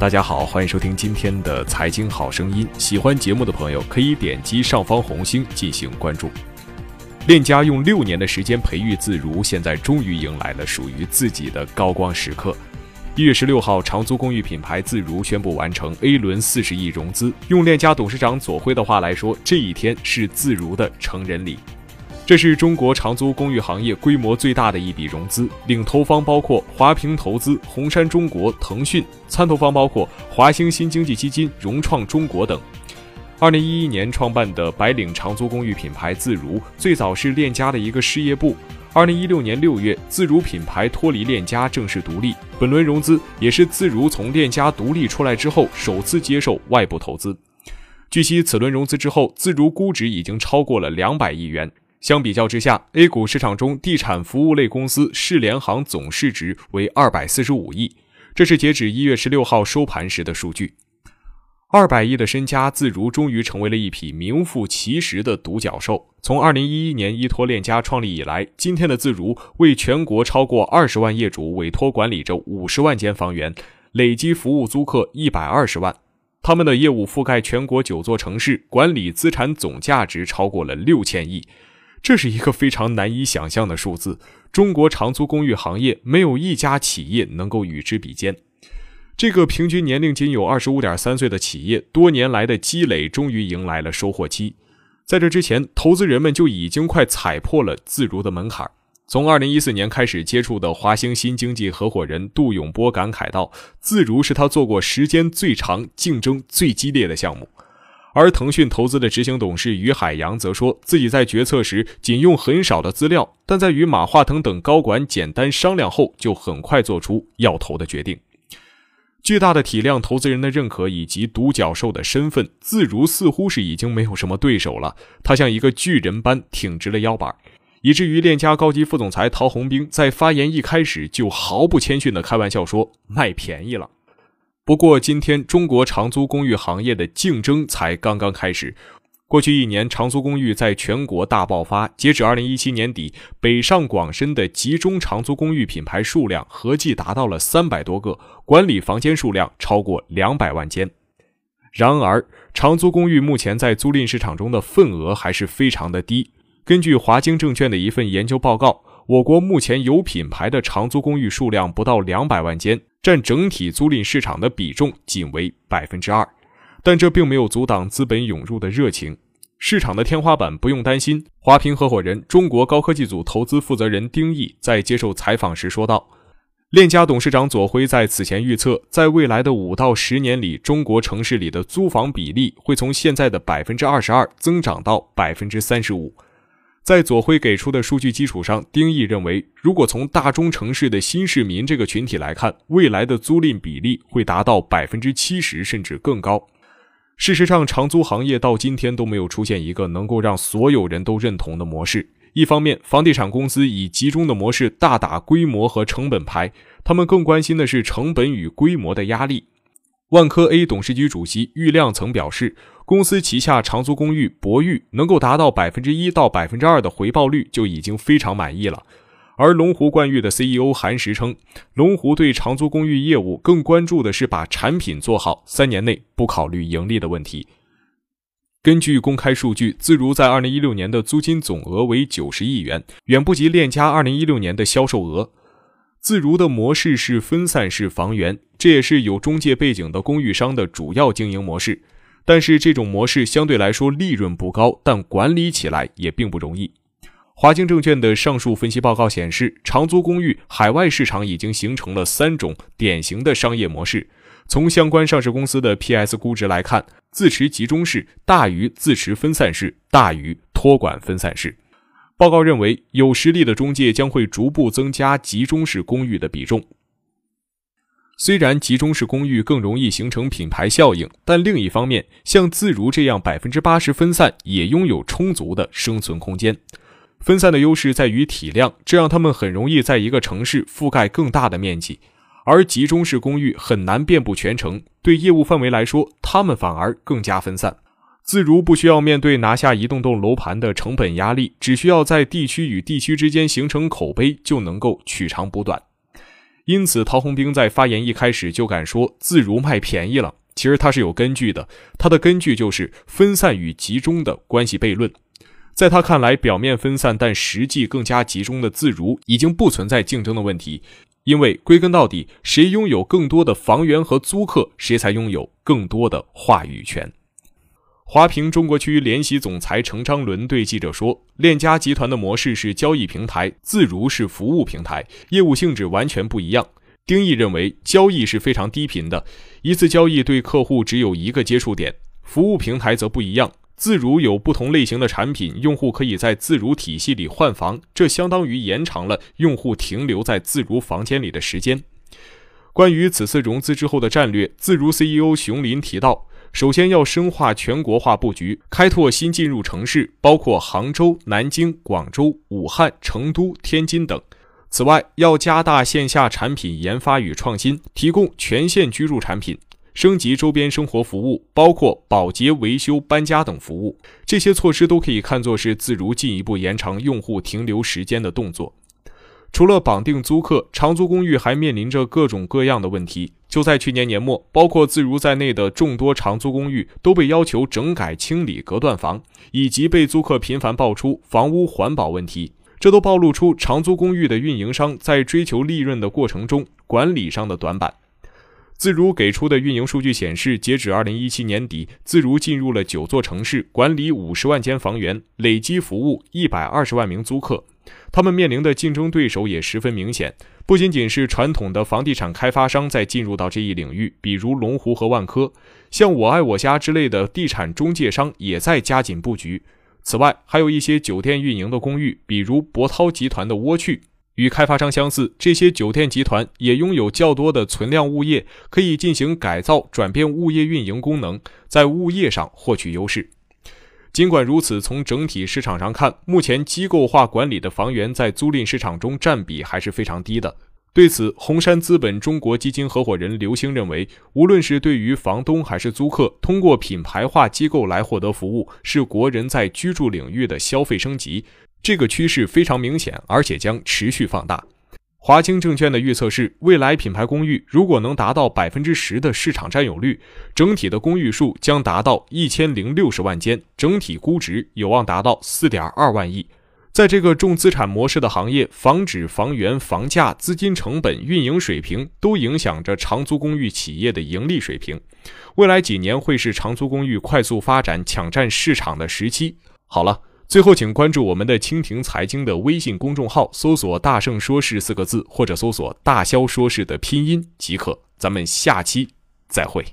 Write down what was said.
大家好，欢迎收听今天的财经好声音。喜欢节目的朋友可以点击上方红星进行关注。链家用六年的时间培育自如，现在终于迎来了属于自己的高光时刻。一月十六号，长租公寓品牌自如宣布完成 A 轮四十亿融资。用链家董事长左晖的话来说，这一天是自如的成人礼。这是中国长租公寓行业规模最大的一笔融资，领投方包括华平投资、红杉中国、腾讯；参投方包括华兴新经济基金、融创中国等。二零一一年创办的白领长租公寓品牌自如，最早是链家的一个事业部。二零一六年六月，自如品牌脱离链家，正式独立。本轮融资也是自如从链家独立出来之后首次接受外部投资。据悉，此轮融资之后，自如估值已经超过了两百亿元。相比较之下，A 股市场中地产服务类公司世联行总市值为二百四十五亿，这是截止一月十六号收盘时的数据。二百亿的身家，自如终于成为了一匹名副其实的独角兽。从二零一一年依托链家创立以来，今天的自如为全国超过二十万业主委托管理着五十万间房源，累计服务租客一百二十万。他们的业务覆盖全国九座城市，管理资产总价值超过了六千亿。这是一个非常难以想象的数字，中国长租公寓行业没有一家企业能够与之比肩。这个平均年龄仅有二十五点三岁的企业，多年来的积累终于迎来了收获期。在这之前，投资人们就已经快踩破了自如的门槛。从二零一四年开始接触的华兴新经济合伙人杜永波感慨道：“自如是他做过时间最长、竞争最激烈的项目。”而腾讯投资的执行董事于海洋则说自己在决策时仅用很少的资料，但在与马化腾等高管简单商量后，就很快做出要投的决定。巨大的体量、投资人的认可以及独角兽的身份，自如似乎是已经没有什么对手了。他像一个巨人般挺直了腰板，以至于链家高级副总裁陶宏兵在发言一开始就毫不谦逊地开玩笑说：“卖便宜了。”不过，今天中国长租公寓行业的竞争才刚刚开始。过去一年，长租公寓在全国大爆发。截止二零一七年底，北上广深的集中长租公寓品牌数量合计达到了三百多个，管理房间数量超过两百万间。然而，长租公寓目前在租赁市场中的份额还是非常的低。根据华经证券的一份研究报告。我国目前有品牌的长租公寓数量不到两百万间，占整体租赁市场的比重仅为百分之二，但这并没有阻挡资本涌入的热情。市场的天花板不用担心。华平合伙人、中国高科技组投资负责人丁毅在接受采访时说道：“链家董事长左晖在此前预测，在未来的五到十年里，中国城市里的租房比例会从现在的百分之二十二增长到百分之三十五。”在左晖给出的数据基础上，丁毅认为，如果从大中城市的新市民这个群体来看，未来的租赁比例会达到百分之七十甚至更高。事实上，长租行业到今天都没有出现一个能够让所有人都认同的模式。一方面，房地产公司以集中的模式大打规模和成本牌，他们更关心的是成本与规模的压力。万科 A 董事局主席郁亮曾表示。公司旗下长租公寓博裕能够达到百分之一到百分之二的回报率就已经非常满意了，而龙湖冠域的 CEO 韩石称，龙湖对长租公寓业务更关注的是把产品做好，三年内不考虑盈利的问题。根据公开数据，自如在二零一六年的租金总额为九十亿元，远不及链家二零一六年的销售额。自如的模式是分散式房源，这也是有中介背景的公寓商的主要经营模式。但是这种模式相对来说利润不高，但管理起来也并不容易。华经证券的上述分析报告显示，长租公寓海外市场已经形成了三种典型的商业模式。从相关上市公司的 PS 估值来看，自持集中式大于自持分散式大于托管分散式。报告认为，有实力的中介将会逐步增加集中式公寓的比重。虽然集中式公寓更容易形成品牌效应，但另一方面，像自如这样百分之八十分散，也拥有充足的生存空间。分散的优势在于体量，这让他们很容易在一个城市覆盖更大的面积；而集中式公寓很难遍布全城，对业务范围来说，他们反而更加分散。自如不需要面对拿下一栋栋楼盘的成本压力，只需要在地区与地区之间形成口碑，就能够取长补短。因此，陶宏兵在发言一开始就敢说自如卖便宜了。其实他是有根据的，他的根据就是分散与集中的关系悖论。在他看来，表面分散但实际更加集中的自如已经不存在竞争的问题，因为归根到底，谁拥有更多的房源和租客，谁才拥有更多的话语权。华平中国区联席总裁程昌伦对记者说：“链家集团的模式是交易平台，自如是服务平台，业务性质完全不一样。”丁毅认为，交易是非常低频的，一次交易对客户只有一个接触点；服务平台则不一样，自如有不同类型的产品，用户可以在自如体系里换房，这相当于延长了用户停留在自如房间里的时间。关于此次融资之后的战略，自如 CEO 熊林提到。首先要深化全国化布局，开拓新进入城市，包括杭州、南京、广州、武汉、成都、天津等。此外，要加大线下产品研发与创新，提供全线居住产品，升级周边生活服务，包括保洁、维修、搬家等服务。这些措施都可以看作是自如进一步延长用户停留时间的动作。除了绑定租客，长租公寓还面临着各种各样的问题。就在去年年末，包括自如在内的众多长租公寓都被要求整改清理隔断房，以及被租客频繁爆出房屋环保问题，这都暴露出长租公寓的运营商在追求利润的过程中管理上的短板。自如给出的运营数据显示，截止二零一七年底，自如进入了九座城市，管理五十万间房源，累计服务一百二十万名租客。他们面临的竞争对手也十分明显，不仅仅是传统的房地产开发商在进入到这一领域，比如龙湖和万科，像我爱我家之类的地产中介商也在加紧布局。此外，还有一些酒店运营的公寓，比如博涛集团的蜗趣，与开发商相似，这些酒店集团也拥有较多的存量物业，可以进行改造，转变物业运营功能，在物业上获取优势。尽管如此，从整体市场上看，目前机构化管理的房源在租赁市场中占比还是非常低的。对此，红杉资本中国基金合伙人刘星认为，无论是对于房东还是租客，通过品牌化机构来获得服务，是国人在居住领域的消费升级，这个趋势非常明显，而且将持续放大。华清证券的预测是，未来品牌公寓如果能达到百分之十的市场占有率，整体的公寓数将达到一千零六十万间，整体估值有望达到四点二万亿。在这个重资产模式的行业，房址、房源、房价、资金成本、运营水平都影响着长租公寓企业的盈利水平。未来几年会是长租公寓快速发展、抢占市场的时期。好了。最后，请关注我们的蜻蜓财经的微信公众号，搜索“大圣说事”四个字，或者搜索“大肖说事”的拼音即可。咱们下期再会。